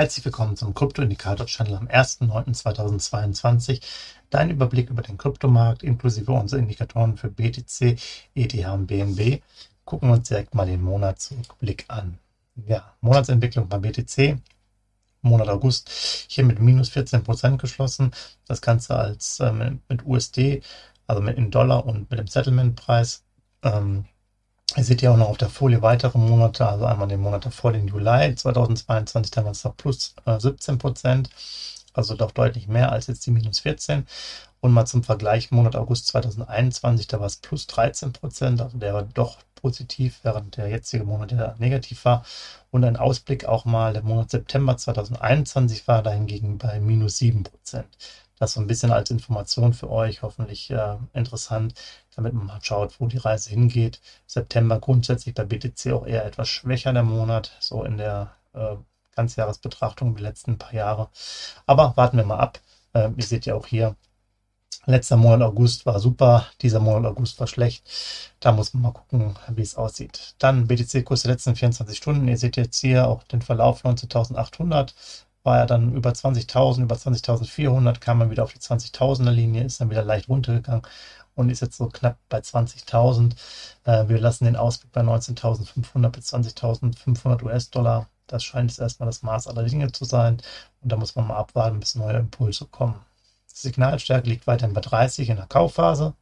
Herzlich willkommen zum Krypto-Indikator-Channel am 1.9.2022. Dein Überblick über den Kryptomarkt inklusive unserer Indikatoren für BTC, ETH und BNB. Gucken wir uns direkt mal den Monatsrückblick an. Ja, Monatsentwicklung beim BTC. Monat August hier mit minus 14% geschlossen. Das Ganze als äh, mit USD, also mit in Dollar und mit dem Settlement-Preis. Ähm, Ihr seht ja auch noch auf der Folie weitere Monate, also einmal den Monat davor, den Juli 2022, da war es noch plus äh, 17 Prozent, also doch deutlich mehr als jetzt die minus 14. Und mal zum Vergleich, Monat August 2021, da war es plus 13 Prozent, also der war doch positiv, während der jetzige Monat ja negativ war. Und ein Ausblick auch mal, der Monat September 2021 war dahingegen bei minus 7 Prozent. Das so ein bisschen als Information für euch, hoffentlich äh, interessant, damit man mal schaut, wo die Reise hingeht. September grundsätzlich bei BTC auch eher etwas schwächer der Monat, so in der äh, Ganzjahresbetrachtung die letzten paar Jahre. Aber warten wir mal ab. Äh, ihr seht ja auch hier, letzter Monat August war super, dieser Monat August war schlecht. Da muss man mal gucken, wie es aussieht. Dann BTC-Kurs der letzten 24 Stunden. Ihr seht jetzt hier auch den Verlauf 19.800 war er dann über 20.000, über 20.400 kam man wieder auf die 20.000er Linie, ist dann wieder leicht runtergegangen und ist jetzt so knapp bei 20.000. Äh, wir lassen den Ausblick bei 19.500 bis 20.500 US-Dollar. Das scheint jetzt erstmal das Maß aller Dinge zu sein. Und da muss man mal abwarten, bis neue Impulse kommen. Die Signalstärke liegt weiterhin bei 30 in der Kaufphase,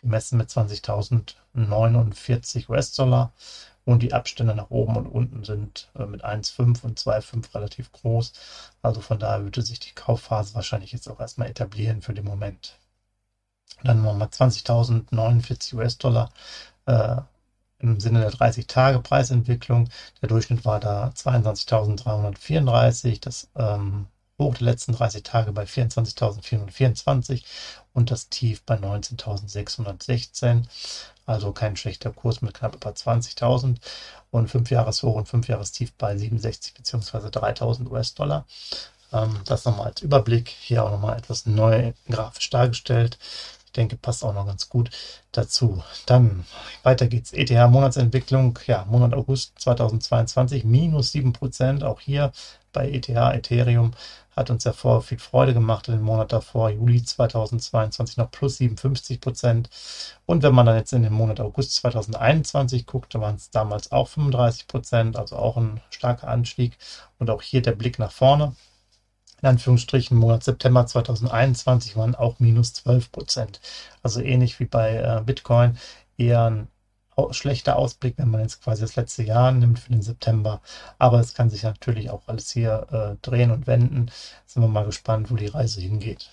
gemessen mit 20.049 US-Dollar. Und die Abstände nach oben und unten sind äh, mit 1,5 und 2,5 relativ groß. Also von daher würde sich die Kaufphase wahrscheinlich jetzt auch erstmal etablieren für den Moment. Dann nochmal 20.049 US-Dollar äh, im Sinne der 30-Tage-Preisentwicklung. Der Durchschnitt war da 22.334. Das ähm, Hoch der letzten 30 Tage bei 24.424 und das Tief bei 19.616. Also kein schlechter Kurs mit knapp über 20.000 und 5 Jahreshoch und 5 Jahrestief bei 67 bzw. 3.000 US-Dollar. Ähm, das nochmal als Überblick. Hier auch nochmal etwas neu grafisch dargestellt. Denke, passt auch noch ganz gut dazu. Dann weiter geht's. ETH Monatsentwicklung. Ja, Monat August 2022 minus 7%. Auch hier bei ETH, Ethereum hat uns ja vor viel Freude gemacht im Monat davor, Juli 2022 noch plus 57 Prozent. Und wenn man dann jetzt in den Monat August 2021 guckt, waren es damals auch 35 Prozent, also auch ein starker Anstieg. Und auch hier der Blick nach vorne. In Anführungsstrichen, Monat September 2021 waren auch minus 12 Prozent. Also ähnlich wie bei äh, Bitcoin, eher ein schlechter Ausblick, wenn man jetzt quasi das letzte Jahr nimmt für den September. Aber es kann sich natürlich auch alles hier äh, drehen und wenden. Sind wir mal gespannt, wo die Reise hingeht.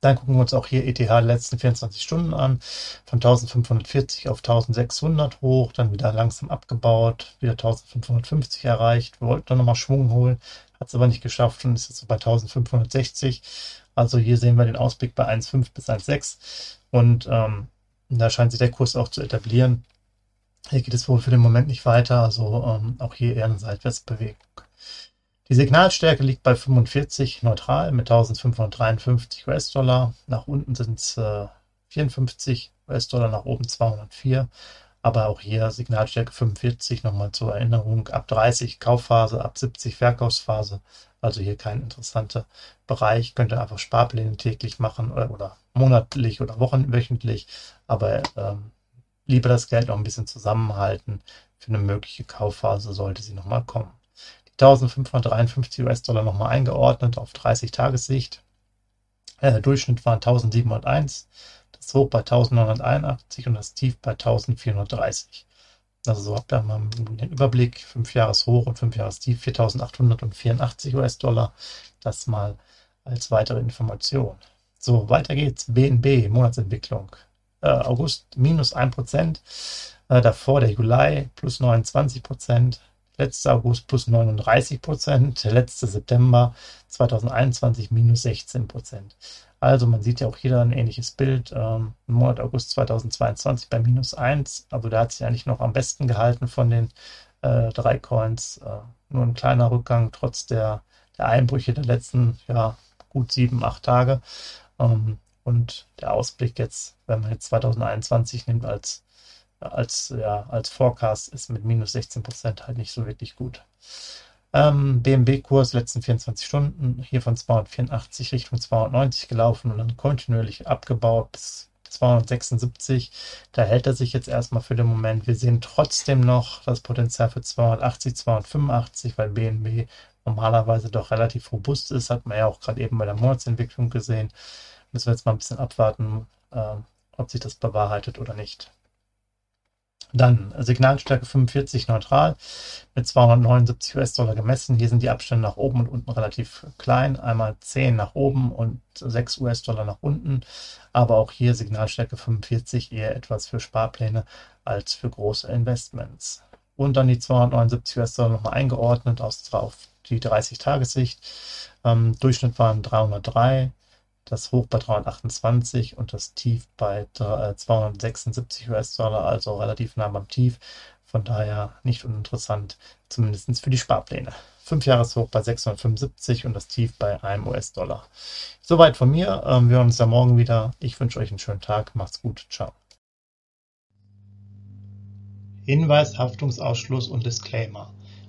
Dann gucken wir uns auch hier ETH letzten 24 Stunden an. Von 1540 auf 1600 hoch, dann wieder langsam abgebaut, wieder 1550 erreicht. Wir wollten dann nochmal Schwung holen, hat es aber nicht geschafft und ist jetzt so bei 1560. Also hier sehen wir den Ausblick bei 1,5 bis 1,6. Und ähm, da scheint sich der Kurs auch zu etablieren. Hier geht es wohl für den Moment nicht weiter, also ähm, auch hier eher eine Seitwärtsbewegung. Die Signalstärke liegt bei 45 neutral mit 1553 US-Dollar. Nach unten sind es äh, 54 US-Dollar, nach oben 204. Aber auch hier Signalstärke 45, nochmal zur Erinnerung, ab 30 Kaufphase, ab 70 Verkaufsphase. Also hier kein interessanter Bereich. Könnt ihr einfach Sparpläne täglich machen oder, oder monatlich oder wochenwöchentlich. Aber ähm, lieber das Geld noch ein bisschen zusammenhalten für eine mögliche Kaufphase, sollte sie nochmal kommen. Die 1553 US-Dollar nochmal eingeordnet auf 30 Tagessicht. Äh, Durchschnitt waren 1701, das Hoch bei 1981 und das Tief bei 1430. Also so habt ihr mal den Überblick, 5 Jahres Hoch und 5 Jahres Tief, 4884 US-Dollar. Das mal als weitere Information. So, weiter geht's. BNB, Monatsentwicklung. Äh, August minus 1%, äh, davor der Juli plus 29%, letzter August plus 39%, der letzte September 2021 minus 16%. Also man sieht ja auch hier ein ähnliches Bild. Ähm, Im Monat August 2022 bei minus 1. Also da hat sich eigentlich noch am besten gehalten von den äh, drei Coins. Äh, nur ein kleiner Rückgang trotz der, der Einbrüche der letzten ja, gut sieben, acht Tage. Ähm, und der Ausblick jetzt, wenn man jetzt 2021 nimmt als, als, ja, als Forecast, ist mit minus 16 Prozent halt nicht so wirklich gut. Ähm, BMB-Kurs letzten 24 Stunden hier von 284 Richtung 290 gelaufen und dann kontinuierlich abgebaut bis 276. Da hält er sich jetzt erstmal für den Moment. Wir sehen trotzdem noch das Potenzial für 280, 285, weil BNB normalerweise doch relativ robust ist. Hat man ja auch gerade eben bei der Monatsentwicklung gesehen. Müssen wir jetzt mal ein bisschen abwarten, äh, ob sich das bewahrheitet oder nicht. Dann Signalstärke 45 neutral mit 279 US-Dollar gemessen. Hier sind die Abstände nach oben und unten relativ klein. Einmal 10 nach oben und 6 US-Dollar nach unten. Aber auch hier Signalstärke 45 eher etwas für Sparpläne als für große Investments. Und dann die 279 US-Dollar nochmal eingeordnet aus, auf die 30-Tagessicht. Ähm, Durchschnitt waren 303 das Hoch bei 328 und das Tief bei 276 äh, US-Dollar, also relativ nah beim Tief. Von daher nicht uninteressant, zumindest für die Sparpläne. 5 Jahreshoch bei 675 und das Tief bei einem US-Dollar. Soweit von mir. Ähm, wir hören uns ja morgen wieder. Ich wünsche euch einen schönen Tag. Macht's gut. Ciao. Hinweis, Haftungsausschluss und Disclaimer.